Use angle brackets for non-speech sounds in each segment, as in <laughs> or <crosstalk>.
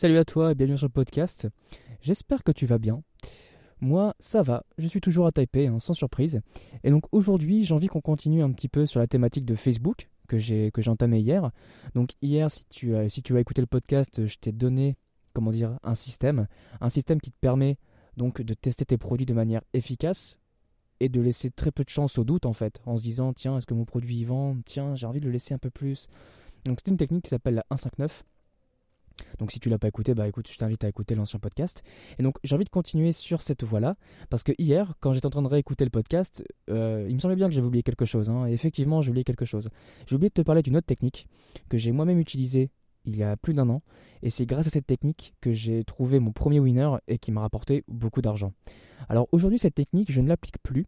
Salut à toi et bienvenue sur le podcast. J'espère que tu vas bien. Moi, ça va, je suis toujours à Taipei, hein, sans surprise. Et donc aujourd'hui, j'ai envie qu'on continue un petit peu sur la thématique de Facebook que j'ai hier. Donc hier, si tu as si tu as écouté le podcast, je t'ai donné comment dire un système, un système qui te permet donc de tester tes produits de manière efficace et de laisser très peu de chance au doute en fait, en se disant tiens est-ce que mon produit y vend, tiens j'ai envie de le laisser un peu plus. Donc c'est une technique qui s'appelle la 159 donc si tu l'as pas écouté, bah écoute, je t'invite à écouter l'ancien podcast. Et donc j'ai envie de continuer sur cette voie-là, parce que hier, quand j'étais en train de réécouter le podcast, euh, il me semblait bien que j'avais oublié quelque chose. Hein. et effectivement, j'ai oublié quelque chose. J'ai oublié de te parler d'une autre technique que j'ai moi-même utilisée il y a plus d'un an. Et c'est grâce à cette technique que j'ai trouvé mon premier winner et qui m'a rapporté beaucoup d'argent. Alors aujourd'hui, cette technique, je ne l'applique plus.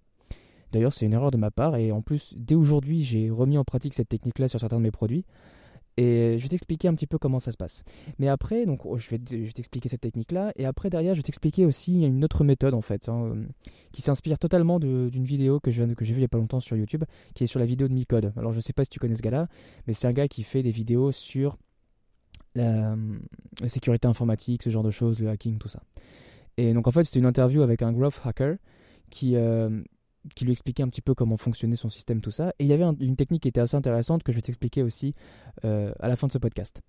D'ailleurs, c'est une erreur de ma part. Et en plus, dès aujourd'hui, j'ai remis en pratique cette technique-là sur certains de mes produits. Et je vais t'expliquer un petit peu comment ça se passe. Mais après, donc, oh, je vais, t'expliquer cette technique-là. Et après, derrière, je vais t'expliquer aussi une autre méthode, en fait, hein, euh, qui s'inspire totalement d'une vidéo que j'ai vue il n'y a pas longtemps sur YouTube, qui est sur la vidéo de Micode. Alors, je ne sais pas si tu connais ce gars-là, mais c'est un gars qui fait des vidéos sur la, sécurité informatique, ce genre de choses, le hacking, tout ça. Et donc, en fait, c'était une interview avec un growth hacker qui, euh, qui lui expliquait un petit peu comment fonctionnait son système, tout ça. Et il y avait une technique qui était assez intéressante que je vais t'expliquer aussi euh, à la fin de ce podcast.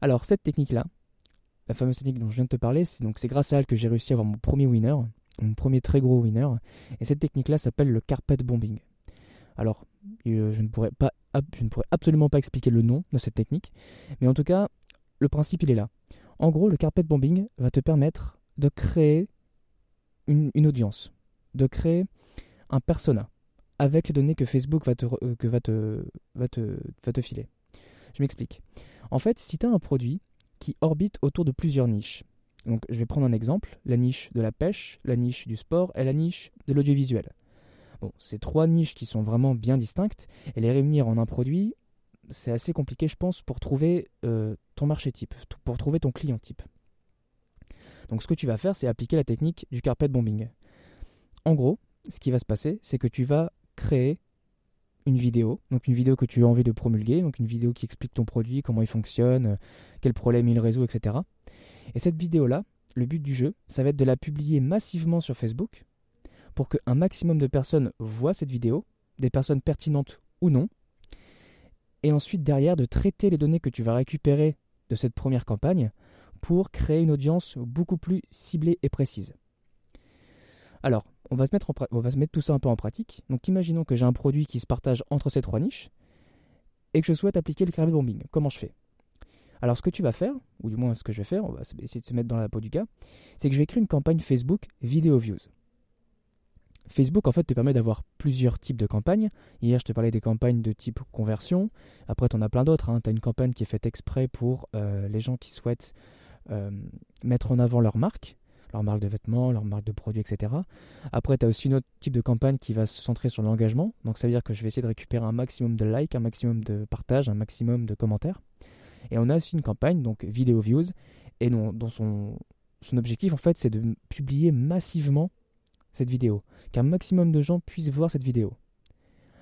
Alors, cette technique-là, la fameuse technique dont je viens de te parler, c'est donc c'est grâce à elle que j'ai réussi à avoir mon premier winner, mon premier très gros winner. Et cette technique-là s'appelle le carpet bombing. Alors, euh, je, ne pourrais pas, je ne pourrais absolument pas expliquer le nom de cette technique, mais en tout cas, le principe il est là. En gros, le carpet bombing va te permettre de créer une audience, de créer un persona avec les données que Facebook va te, euh, filer. Je m'explique. En fait, si tu as un produit qui orbite autour de plusieurs niches, donc je vais prendre un exemple, la niche de la pêche, la niche du sport et la niche de l'audiovisuel. Bon, ces trois niches qui sont vraiment bien distinctes, et les réunir en un produit, c'est assez compliqué, je pense, pour trouver euh, ton marché type, pour trouver ton client type. Donc ce que tu vas faire, c'est appliquer la technique du carpet bombing. En gros, ce qui va se passer, c'est que tu vas créer une vidéo, donc une vidéo que tu as envie de promulguer, donc une vidéo qui explique ton produit, comment il fonctionne, euh, quel problème il résout, etc. Et cette vidéo-là, le but du jeu, ça va être de la publier massivement sur Facebook pour qu'un maximum de personnes voient cette vidéo, des personnes pertinentes ou non, et ensuite derrière de traiter les données que tu vas récupérer de cette première campagne pour créer une audience beaucoup plus ciblée et précise. Alors, on va, se mettre tout ça un peu en pratique. Donc imaginons que j'ai un produit qui se partage entre ces trois niches et que je souhaite appliquer le carré bombing. Comment je fais? Alors ce que tu vas faire, ou du moins ce que je vais faire, on va essayer de se mettre dans la peau du gars, c'est que je vais créer une campagne Facebook Video Views. Facebook en fait te permet d'avoir plusieurs types de campagnes. Hier je te parlais des campagnes de type conversion. Après tu en as plein d'autres. Hein. Tu as une campagne qui est faite exprès pour euh, les gens qui souhaitent euh, mettre en avant leur marque leur marque de vêtements, leur marque de produits, etc. Après, tu as aussi une autre type de campagne qui va se centrer sur l'engagement. Donc ça veut dire que je vais essayer de récupérer un maximum de likes, un maximum de partages, un maximum de commentaires. Et on a aussi une campagne, donc vidéo views, et dont son, objectif en fait c'est de publier massivement cette vidéo, qu'un maximum de gens puissent voir cette vidéo.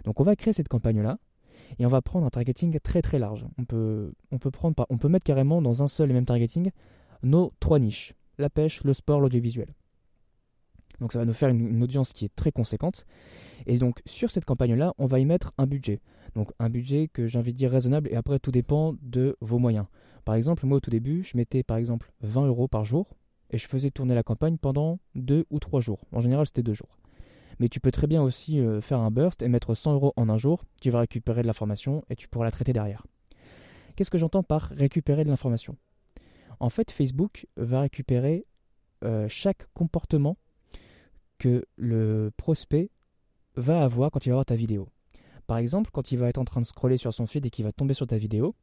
Donc on va créer cette campagne-là, et on va prendre un targeting très très large. On peut, on peut, prendre, on peut mettre carrément dans un seul et même targeting nos trois niches la pêche, le sport, l'audiovisuel. Donc ça va nous faire une, audience qui est très conséquente. Et donc sur cette campagne-là, on va y mettre un budget. Donc un budget que j'ai envie de dire raisonnable et après tout dépend de vos moyens. Par exemple, moi au tout début, je mettais par exemple 20 euros par jour et je faisais tourner la campagne pendant 2 ou 3 jours. En général, c'était 2 jours. Mais tu peux très bien aussi euh, faire un burst et mettre 100 euros en un jour. Tu vas récupérer de l'information et tu pourras la traiter derrière. Qu'est-ce que j'entends par récupérer de l'information? En fait, Facebook va récupérer euh, chaque comportement que le prospect va avoir quand il va voir ta vidéo. Par exemple, quand il va être en train de scroller sur son feed et qu'il va tomber sur ta vidéo,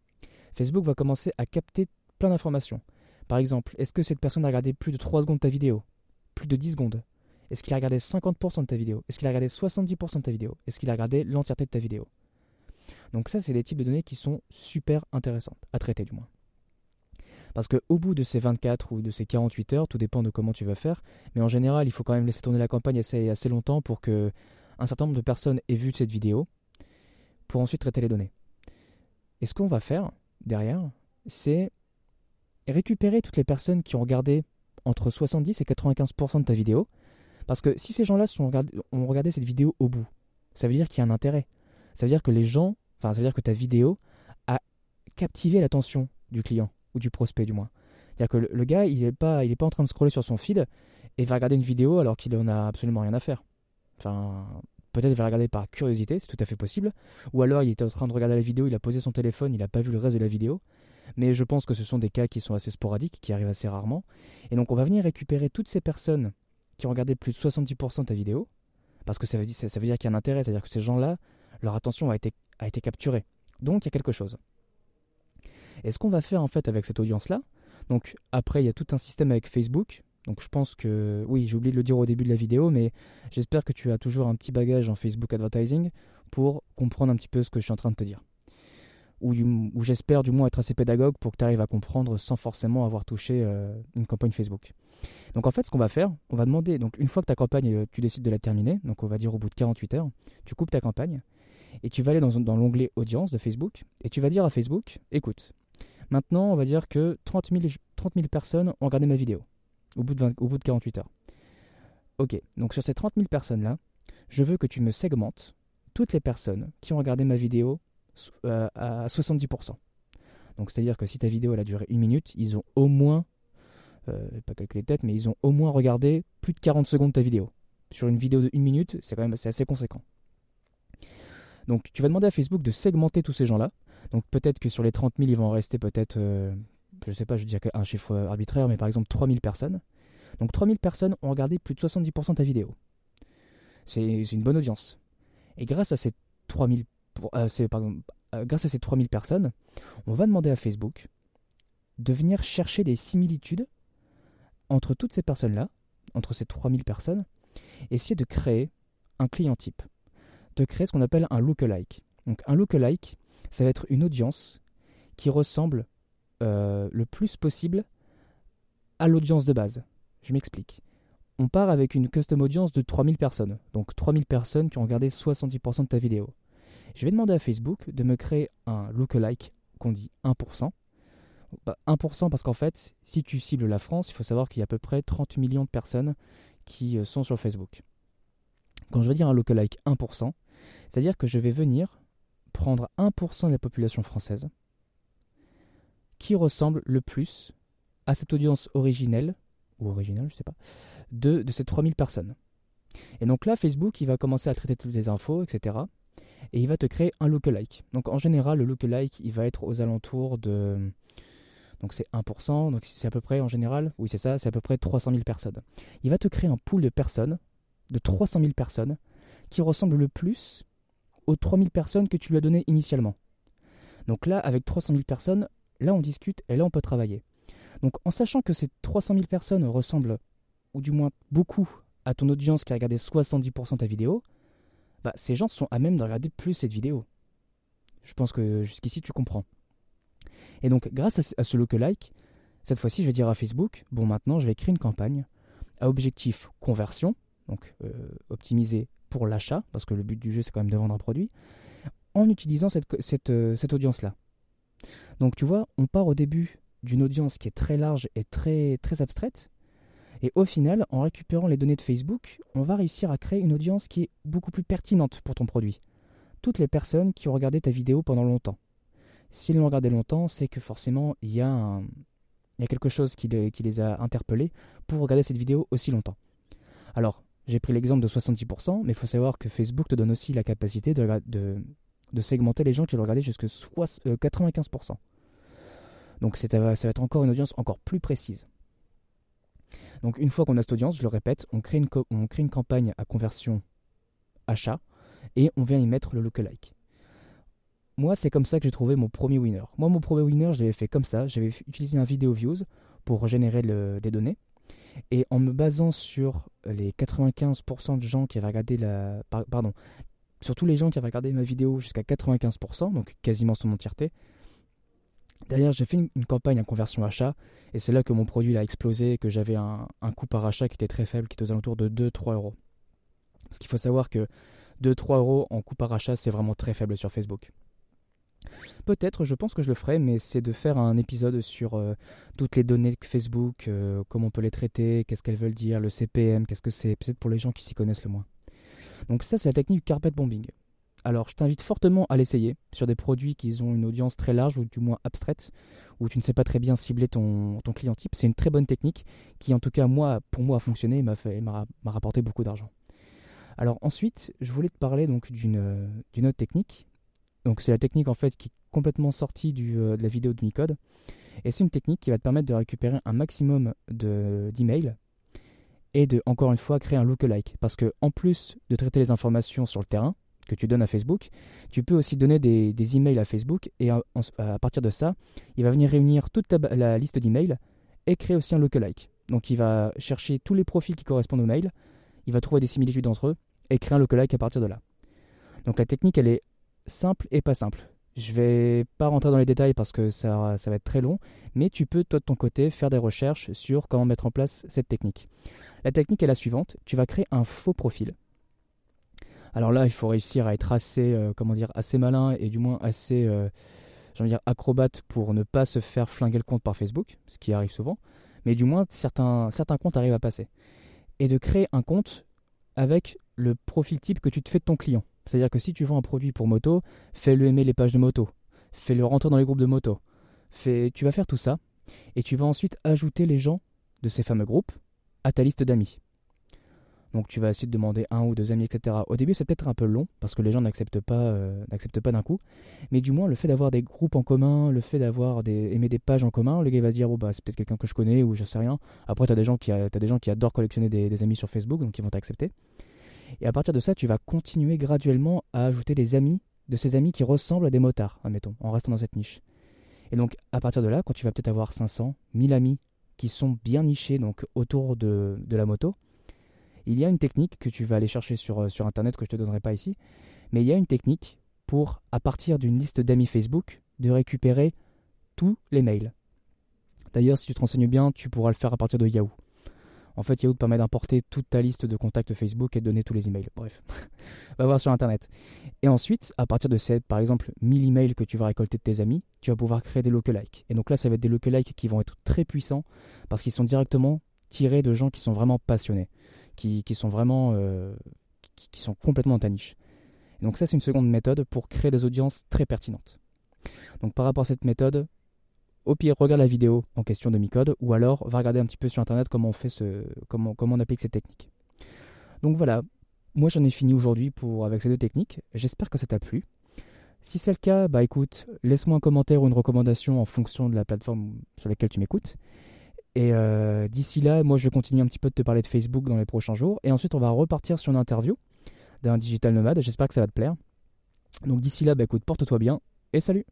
Facebook va commencer à capter plein d'informations. Par exemple, est-ce que cette personne a regardé plus de 3 secondes de ta vidéo? Plus de 10 secondes Est-ce qu'il a regardé 50% de ta vidéo? Est-ce qu'il a regardé 70% de ta vidéo? Est-ce qu'il a regardé l'entièreté de ta vidéo? Donc ça, c'est des types de données qui sont super intéressantes, à traiter du moins. Parce qu'au bout de ces 24 ou de ces 48 heures, tout dépend de comment tu vas faire, mais en général, il faut quand même laisser tourner la campagne assez, assez longtemps pour que un certain nombre de personnes aient vu cette vidéo, pour ensuite traiter les données. Et ce qu'on va faire derrière, c'est récupérer toutes les personnes qui ont regardé entre 70 et 95% de ta vidéo. Parce que si ces gens-là ont regardé cette vidéo au bout, ça veut dire qu'il y a un intérêt. Ça veut dire que les gens, enfin, ça veut dire que ta vidéo a captivé l'attention du client, ou du prospect du moins. C'est-à-dire que le, gars, il n'est pas, pas en train de scroller sur son feed et va regarder une vidéo alors qu'il n'en a absolument rien à faire. Enfin, peut-être il va regarder par curiosité, c'est tout à fait possible. Ou alors il était en train de regarder la vidéo, il a posé son téléphone, il n'a pas vu le reste de la vidéo. Mais je pense que ce sont des cas qui sont assez sporadiques, qui arrivent assez rarement. Et donc on va venir récupérer toutes ces personnes qui ont regardé plus de 70% de ta vidéo, parce que ça veut dire, ça veut dire qu'il y a un intérêt, c'est-à-dire que ces gens-là, leur attention a été, a été capturée. Donc il y a quelque chose. Et ce qu'on va faire en fait avec cette audience-là, donc après il y a tout un système avec Facebook, donc je pense que, oui, j'ai oublié de le dire au début de la vidéo, mais j'espère que tu as toujours un petit bagage en Facebook Advertising pour comprendre un petit peu ce que je suis en train de te dire. Ou, j'espère du moins être assez pédagogue pour que tu arrives à comprendre sans forcément avoir touché euh, une campagne Facebook. Donc en fait, ce qu'on va faire, on va demander, donc une fois que ta campagne, euh, tu décides de la terminer, donc on va dire au bout de 48 heures, tu coupes ta campagne et tu vas aller dans, dans l'onglet audience de Facebook et tu vas dire à Facebook, écoute, maintenant on va dire que 30 000, 30 000 personnes ont regardé ma vidéo au bout de, au bout de 48 heures. Ok, donc sur ces 30 000 personnes-là, je veux que tu me segmentes toutes les personnes qui ont regardé ma vidéo euh, à 70%. Donc c'est-à-dire que si ta vidéo a duré une minute, ils ont au moins, euh, pas calculé tête, mais ils ont au moins regardé plus de 40 secondes de ta vidéo. Sur une vidéo de une minute, c'est quand même assez conséquent. Donc tu vas demander à Facebook de segmenter tous ces gens-là. Donc peut-être que sur les 30 000, ils vont en rester peut-être euh, je sais pas, je dis un chiffre arbitraire, mais par exemple 3000 personnes. Donc 3000 personnes ont regardé plus de 70% de ta vidéo. C'est une bonne audience. Et grâce à ces 3000, euh, euh, 3000 personnes, on va demander à Facebook de venir chercher des similitudes entre toutes ces personnes-là, entre ces 3000 personnes, essayer de créer un client type, de créer ce qu'on appelle un lookalike. Donc un lookalike, ça va être une audience qui ressemble euh, le plus possible à l'audience de base. Je m'explique. On part avec une custom audience de 3000 personnes. Donc 3000 personnes qui ont regardé 70% de ta vidéo. Je vais demander à Facebook de me créer un lookalike qu'on dit 1%. 1% bah, parce qu'en fait, si tu cibles la France, il faut savoir qu'il y a à peu près 30 millions de personnes qui euh, sont sur Facebook. Quand je vais dire un lookalike 1%, c'est-à-dire que je vais venir prendre 1% de la population française, qui ressemble le plus à cette audience originelle, ou originale, je sais pas, de, ces 3000 personnes. Et donc là, Facebook, il va commencer à traiter toutes les infos, etc. Et il va te créer un lookalike. Donc en général, le lookalike, il va être aux alentours de... Donc c'est 1%, donc c'est à peu près en général, oui c'est ça, c'est à peu près 300 000 personnes. Il va te créer un pool de personnes, de 300 000 personnes, qui ressemblent le plus aux 3000 personnes que tu lui as données initialement. Donc là, avec 300 000 personnes, là on discute et là on peut travailler. Donc en sachant que ces 300 000 personnes ressemblent, ou du moins beaucoup, à ton audience qui a regardé 70% de ta vidéo, bah, ces gens sont à même de regarder plus cette vidéo. Je pense que jusqu'ici tu comprends. Et donc grâce à ce lookalike, cette fois-ci je vais dire à Facebook, bon maintenant je vais créer une campagne à objectif conversion, donc euh, optimiser pour l'achat, parce que le but du jeu c'est quand même de vendre un produit, en utilisant cette euh, audience-là. Donc tu vois, on part au début d'une audience qui est très large et très, abstraite. Et au final, en récupérant les données de Facebook, on va réussir à créer une audience qui est beaucoup plus pertinente pour ton produit. Toutes les personnes qui ont regardé ta vidéo pendant longtemps. S'ils l'ont regardé longtemps, c'est que forcément, il y, a y a quelque chose qui les, qui les a interpellés pour regarder cette vidéo aussi longtemps. Alors, j'ai pris l'exemple de 70%, mais il faut savoir que Facebook te donne aussi la capacité de, segmenter les gens qui l'ont regardé jusqu'à 95%. Donc ça va être encore une audience encore plus précise. Donc une fois qu'on a cette audience, je le répète, on crée une, on crée une campagne à conversion achat et on vient y mettre le lookalike. Moi, c'est comme ça que j'ai trouvé mon premier winner. Moi, mon premier winner, je l'avais fait comme ça. J'avais utilisé un vidéo views pour générer des données. Et en me basant sur les 95% de gens qui avaient regardé la. Pardon, sur tous les gens qui avaient regardé ma vidéo jusqu'à 95%, donc quasiment son entièreté. Derrière, j'ai fait une, campagne à conversion achat, et c'est là que mon produit a explosé, que j'avais un, coût par achat qui était très faible, qui était aux alentours de 2-3 euros. Parce qu'il faut savoir que 2-3 euros en coût par achat, c'est vraiment très faible sur Facebook. Peut-être, je pense que je le ferai, mais c'est de faire un épisode sur euh, toutes les données Facebook, euh, comment on peut les traiter, qu'est-ce qu'elles veulent dire, le CPM, qu'est-ce que c'est, peut-être pour les gens qui s'y connaissent le moins. Donc ça, c'est la technique du carpet bombing. Alors, je t'invite fortement à l'essayer sur des produits qui ont une audience très large ou du moins abstraite, où tu ne sais pas très bien cibler ton, client type. C'est une très bonne technique qui, en tout cas, moi, pour moi, a fonctionné et m'a, m'a, rapporté beaucoup d'argent. Alors ensuite, je voulais te parler donc d'une, d'une autre technique. Donc c'est la technique en fait qui est complètement sortie euh, de la vidéo de Micode. Et c'est une technique qui va te permettre de récupérer un maximum de, d'emails et de, encore une fois, créer un lookalike. Parce que en plus de traiter les informations sur le terrain, que tu donnes à Facebook, tu peux aussi donner des, des emails à Facebook et à, partir de ça, il va venir réunir toute la liste d'emails et créer aussi un lookalike. Donc il va chercher tous les profils qui correspondent aux mails, il va trouver des similitudes entre eux et créer un lookalike à partir de là. Donc la technique, elle est simple et pas simple. Je vais pas rentrer dans les détails parce que ça, va être très long, mais tu peux toi de ton côté faire des recherches sur comment mettre en place cette technique. La technique est la suivante, tu vas créer un faux profil alors là, il faut réussir à être assez, euh, comment dire, assez malin et du moins assez, euh, acrobate pour ne pas se faire flinguer le compte par Facebook, ce qui arrive souvent. Mais du moins, certains, certains comptes arrivent à passer. Et de créer un compte avec le profil type que tu te fais de ton client. C'est-à-dire que si tu vends un produit pour moto, fais-le aimer les pages de moto, fais-le rentrer dans les groupes de moto. Tu vas faire tout ça et tu vas ensuite ajouter les gens de ces fameux groupes à ta liste d'amis. Donc tu vas de demander un ou deux amis, etc. Au début, c'est peut-être un peu long parce que les gens n'acceptent pas, euh, pas d'un coup. Mais du moins, le fait d'avoir des groupes en commun, le fait d'avoir des, des pages en commun, le gars va se dire, bah, c'est peut-être quelqu'un que je connais ou je sais rien. Après, tu as, des gens qui, as des gens qui adorent collectionner des, amis sur Facebook, donc ils vont t'accepter. Et à partir de ça, tu vas continuer graduellement à ajouter des amis de ces amis qui ressemblent à des motards, admettons, en restant dans cette niche. Et donc, à partir de là, quand tu vas peut-être avoir 500, 1000 amis qui sont bien nichés donc autour de, de la moto, il y a une technique que tu vas aller chercher sur, euh, sur Internet que je ne te donnerai pas ici, mais il y a une technique pour, à partir d'une liste d'amis Facebook, de récupérer tous les mails. D'ailleurs, si tu te renseignes bien, tu pourras le faire à partir de Yahoo. En fait, Yahoo te permet d'importer toute ta liste de contacts Facebook et de donner tous les emails. Bref, <laughs> va voir sur Internet. Et ensuite, à partir de ces, par exemple, 1000 emails que tu vas récolter de tes amis, tu vas pouvoir créer des lookalikes. Et donc là, ça va être des lookalikes qui vont être très puissants parce qu'ils sont directement tirés de gens qui sont vraiment passionnés qui, sont vraiment euh, qui, sont complètement dans ta niche. donc ça c'est une seconde méthode pour créer des audiences très pertinentes. Donc par rapport à cette méthode, au pire regarde la vidéo en question de Micode ou alors va regarder un petit peu sur internet comment on fait comment applique ces techniques. Donc voilà, moi j'en ai fini aujourd'hui pour avec ces deux techniques. J'espère que ça t'a plu. Si c'est le cas, bah écoute, laisse-moi un commentaire ou une recommandation en fonction de la plateforme sur laquelle tu m'écoutes. Et euh, d'ici là, moi je vais continuer un petit peu de te parler de Facebook dans les prochains jours. Et ensuite, on va repartir sur une interview d'un digital nomade. J'espère que ça va te plaire. Donc d'ici là, bah, écoute, porte-toi bien et salut